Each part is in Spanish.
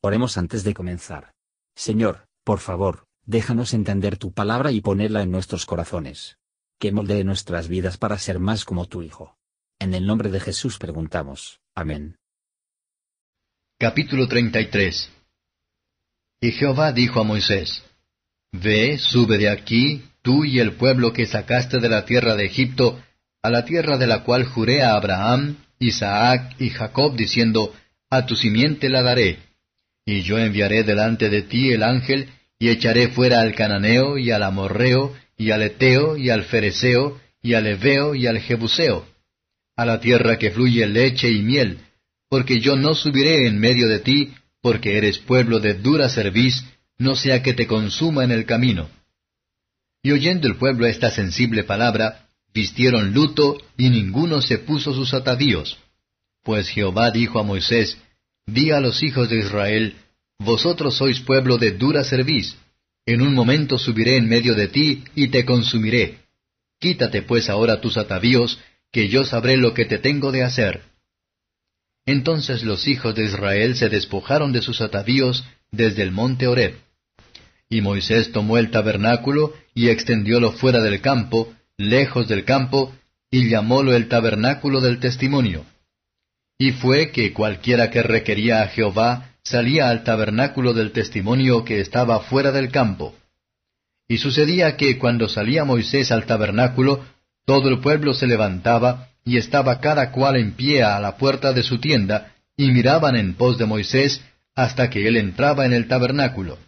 Oremos antes de comenzar. Señor, por favor, déjanos entender tu palabra y ponerla en nuestros corazones. Que moldee nuestras vidas para ser más como tu Hijo. En el nombre de Jesús preguntamos. Amén. Capítulo 33 Y Jehová dijo a Moisés, Ve, sube de aquí, tú y el pueblo que sacaste de la tierra de Egipto, a la tierra de la cual juré a Abraham, Isaac y Jacob, diciendo, A tu simiente la daré y yo enviaré delante de ti el ángel, y echaré fuera al cananeo, y al amorreo, y al eteo, y al fereceo, y al heveo, y al jebuseo, a la tierra que fluye leche y miel, porque yo no subiré en medio de ti, porque eres pueblo de dura cerviz, no sea que te consuma en el camino. Y oyendo el pueblo esta sensible palabra, vistieron luto, y ninguno se puso sus atavíos. Pues Jehová dijo a Moisés, Di a los hijos de Israel, Vosotros sois pueblo de dura cerviz. En un momento subiré en medio de ti y te consumiré. Quítate pues ahora tus atavíos, que yo sabré lo que te tengo de hacer. Entonces los hijos de Israel se despojaron de sus atavíos desde el monte Horeb. Y Moisés tomó el tabernáculo y extendiólo fuera del campo, lejos del campo, y llamólo el tabernáculo del testimonio. Y fue que cualquiera que requería a Jehová salía al tabernáculo del testimonio que estaba fuera del campo. Y sucedía que cuando salía Moisés al tabernáculo, todo el pueblo se levantaba, y estaba cada cual en pie a la puerta de su tienda, y miraban en pos de Moisés hasta que él entraba en el tabernáculo.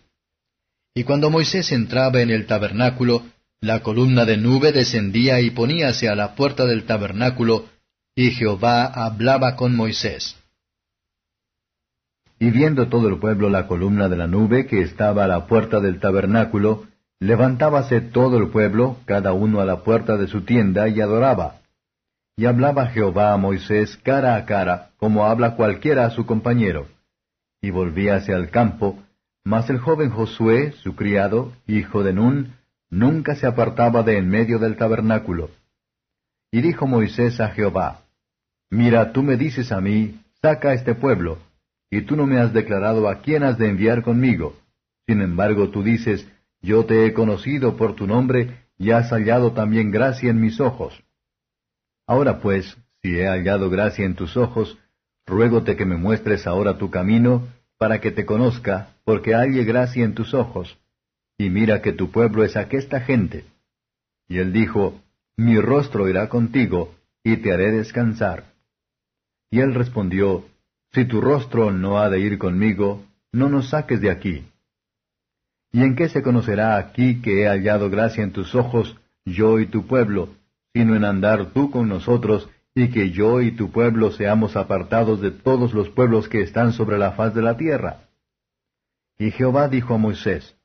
Y cuando Moisés entraba en el tabernáculo, la columna de nube descendía y poníase a la puerta del tabernáculo, y Jehová hablaba con Moisés. Y viendo todo el pueblo la columna de la nube que estaba a la puerta del tabernáculo, levantábase todo el pueblo, cada uno a la puerta de su tienda, y adoraba. Y hablaba Jehová a Moisés cara a cara, como habla cualquiera a su compañero. Y volvíase al campo, mas el joven Josué, su criado, hijo de Nun, nunca se apartaba de en medio del tabernáculo. Y dijo Moisés a Jehová, Mira, tú me dices a mí, saca este pueblo, y tú no me has declarado a quién has de enviar conmigo. Sin embargo, tú dices, yo te he conocido por tu nombre, y has hallado también gracia en mis ojos. Ahora pues, si he hallado gracia en tus ojos, ruégote que me muestres ahora tu camino, para que te conozca, porque halle gracia en tus ojos. Y mira que tu pueblo es aquesta gente. Y él dijo, mi rostro irá contigo, y te haré descansar. Y él respondió, Si tu rostro no ha de ir conmigo, no nos saques de aquí. ¿Y en qué se conocerá aquí que he hallado gracia en tus ojos, yo y tu pueblo, sino en andar tú con nosotros, y que yo y tu pueblo seamos apartados de todos los pueblos que están sobre la faz de la tierra? Y Jehová dijo a Moisés,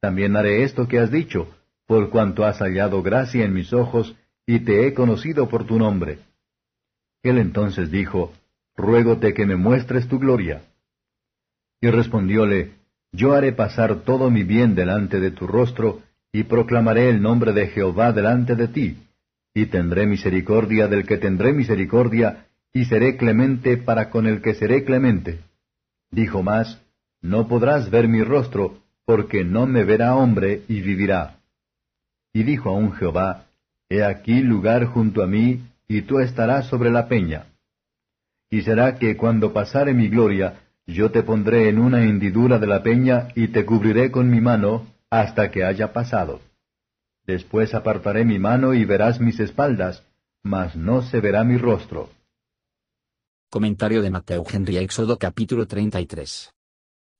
También haré esto que has dicho, por cuanto has hallado gracia en mis ojos, y te he conocido por tu nombre. Él entonces dijo, Ruégote que me muestres tu gloria. Y respondióle, Yo haré pasar todo mi bien delante de tu rostro, y proclamaré el nombre de Jehová delante de ti, y tendré misericordia del que tendré misericordia, y seré clemente para con el que seré clemente. Dijo más, No podrás ver mi rostro, porque no me verá hombre y vivirá. Y dijo aún Jehová, He aquí lugar junto a mí, y tú estarás sobre la peña. Y será que cuando pasare mi gloria, yo te pondré en una hendidura de la peña, y te cubriré con mi mano, hasta que haya pasado. Después apartaré mi mano y verás mis espaldas, mas no se verá mi rostro. Comentario de Mateo Henry Éxodo capítulo 33.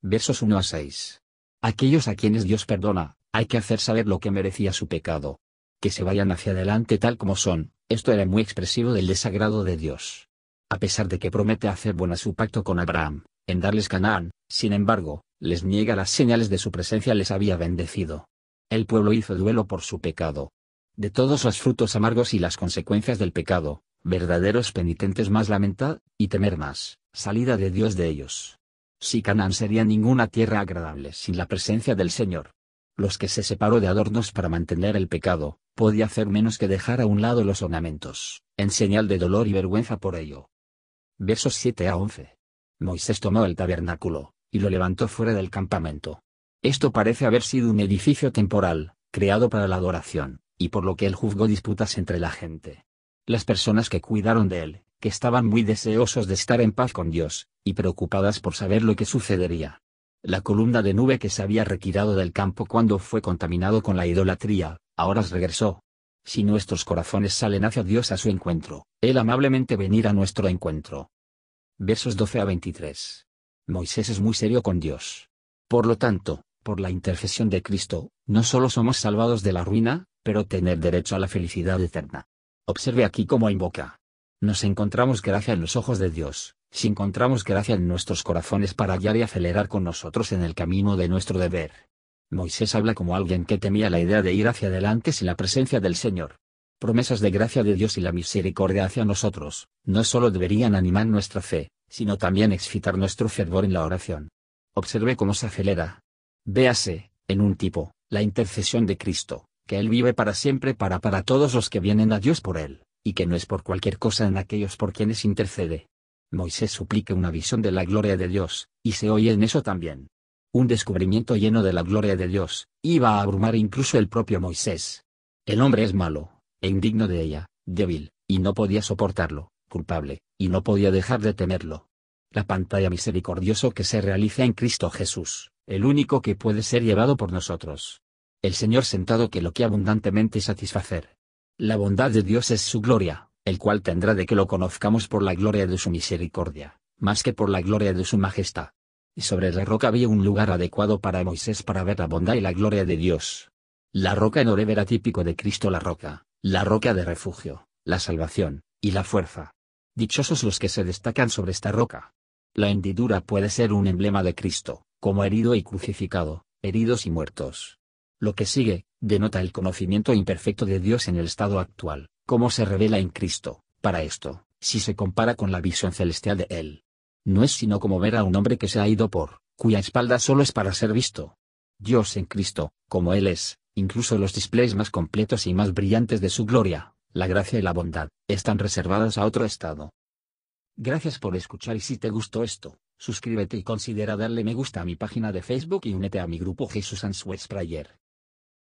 Versos 1 a 6. Aquellos a quienes Dios perdona, hay que hacer saber lo que merecía su pecado, que se vayan hacia adelante tal como son, esto era muy expresivo del desagrado de Dios. A pesar de que promete hacer buena su pacto con Abraham, en darles Canaán, sin embargo, les niega las señales de su presencia les había bendecido. El pueblo hizo duelo por su pecado. De todos los frutos amargos y las consecuencias del pecado, verdaderos penitentes más lamentad, y temer más, salida de Dios de ellos. Si Canaán sería ninguna tierra agradable sin la presencia del Señor, los que se separó de adornos para mantener el pecado, podía hacer menos que dejar a un lado los ornamentos, en señal de dolor y vergüenza por ello. Versos 7 a 11. Moisés tomó el tabernáculo, y lo levantó fuera del campamento. Esto parece haber sido un edificio temporal, creado para la adoración, y por lo que él juzgó disputas entre la gente. Las personas que cuidaron de él, que estaban muy deseosos de estar en paz con Dios, y preocupadas por saber lo que sucedería. La columna de nube que se había retirado del campo cuando fue contaminado con la idolatría, ahora regresó. Si nuestros corazones salen hacia Dios a su encuentro, Él amablemente venirá a nuestro encuentro. Versos 12 a 23. Moisés es muy serio con Dios. Por lo tanto, por la intercesión de Cristo, no solo somos salvados de la ruina, pero tener derecho a la felicidad eterna. Observe aquí cómo invoca. Nos encontramos gracia en los ojos de Dios, si encontramos gracia en nuestros corazones para guiar y acelerar con nosotros en el camino de nuestro deber. Moisés habla como alguien que temía la idea de ir hacia adelante sin la presencia del Señor. Promesas de gracia de Dios y la misericordia hacia nosotros, no solo deberían animar nuestra fe, sino también excitar nuestro fervor en la oración. Observe cómo se acelera. Véase, en un tipo, la intercesión de Cristo, que Él vive para siempre para para todos los que vienen a Dios por Él, y que no es por cualquier cosa en aquellos por quienes intercede. Moisés suplica una visión de la gloria de Dios, y se oye en eso también. Un descubrimiento lleno de la gloria de Dios, iba a abrumar incluso el propio Moisés. El hombre es malo, e indigno de ella, débil, y no podía soportarlo, culpable, y no podía dejar de temerlo. La pantalla misericordioso que se realiza en Cristo Jesús, el único que puede ser llevado por nosotros. El Señor sentado que lo que abundantemente satisfacer. La bondad de Dios es su gloria, el cual tendrá de que lo conozcamos por la gloria de su misericordia, más que por la gloria de su majestad. Y sobre la roca había un lugar adecuado para Moisés para ver la bondad y la gloria de Dios. La roca en Oreb era típico de Cristo la roca, la roca de refugio, la salvación, y la fuerza. Dichosos los que se destacan sobre esta roca. La hendidura puede ser un emblema de Cristo, como herido y crucificado, heridos y muertos. Lo que sigue, denota el conocimiento imperfecto de Dios en el estado actual, cómo se revela en Cristo, para esto, si se compara con la visión celestial de Él. No es sino como ver a un hombre que se ha ido por, cuya espalda solo es para ser visto. Dios en Cristo, como Él es, incluso los displays más completos y más brillantes de su gloria, la gracia y la bondad, están reservadas a otro estado. Gracias por escuchar y si te gustó esto, suscríbete y considera darle me gusta a mi página de Facebook y únete a mi grupo Jesús Answers Prayer.